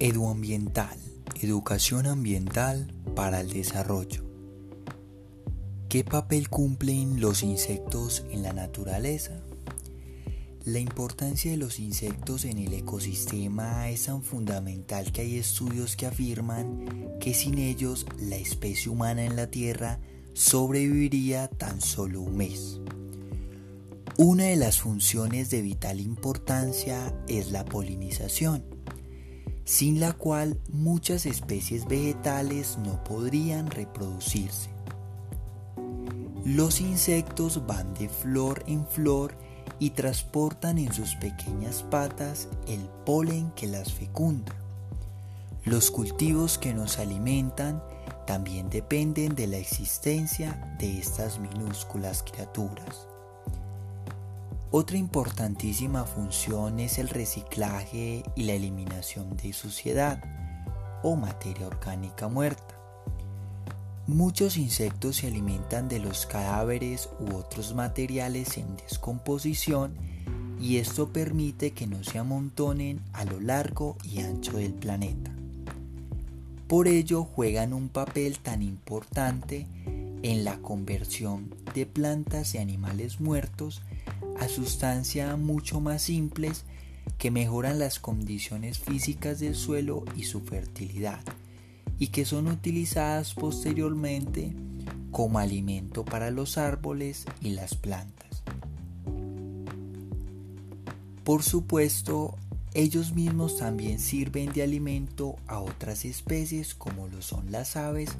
Eduambiental, educación ambiental para el desarrollo. ¿Qué papel cumplen los insectos en la naturaleza? La importancia de los insectos en el ecosistema es tan fundamental que hay estudios que afirman que sin ellos la especie humana en la Tierra sobreviviría tan solo un mes. Una de las funciones de vital importancia es la polinización sin la cual muchas especies vegetales no podrían reproducirse. Los insectos van de flor en flor y transportan en sus pequeñas patas el polen que las fecunda. Los cultivos que nos alimentan también dependen de la existencia de estas minúsculas criaturas. Otra importantísima función es el reciclaje y la eliminación de suciedad o materia orgánica muerta. Muchos insectos se alimentan de los cadáveres u otros materiales en descomposición y esto permite que no se amontonen a lo largo y ancho del planeta. Por ello juegan un papel tan importante en la conversión de plantas y animales muertos a sustancias mucho más simples que mejoran las condiciones físicas del suelo y su fertilidad y que son utilizadas posteriormente como alimento para los árboles y las plantas. Por supuesto, ellos mismos también sirven de alimento a otras especies como lo son las aves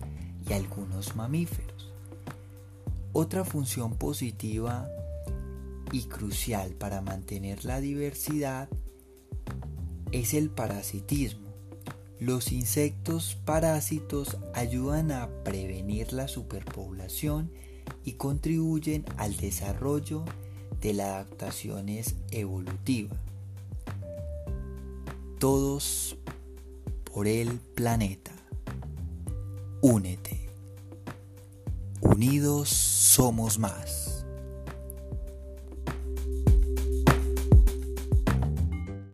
y algunos mamíferos. Otra función positiva y crucial para mantener la diversidad es el parasitismo. Los insectos parásitos ayudan a prevenir la superpoblación y contribuyen al desarrollo de las adaptaciones evolutivas. Todos por el planeta. Únete. Unidos somos más.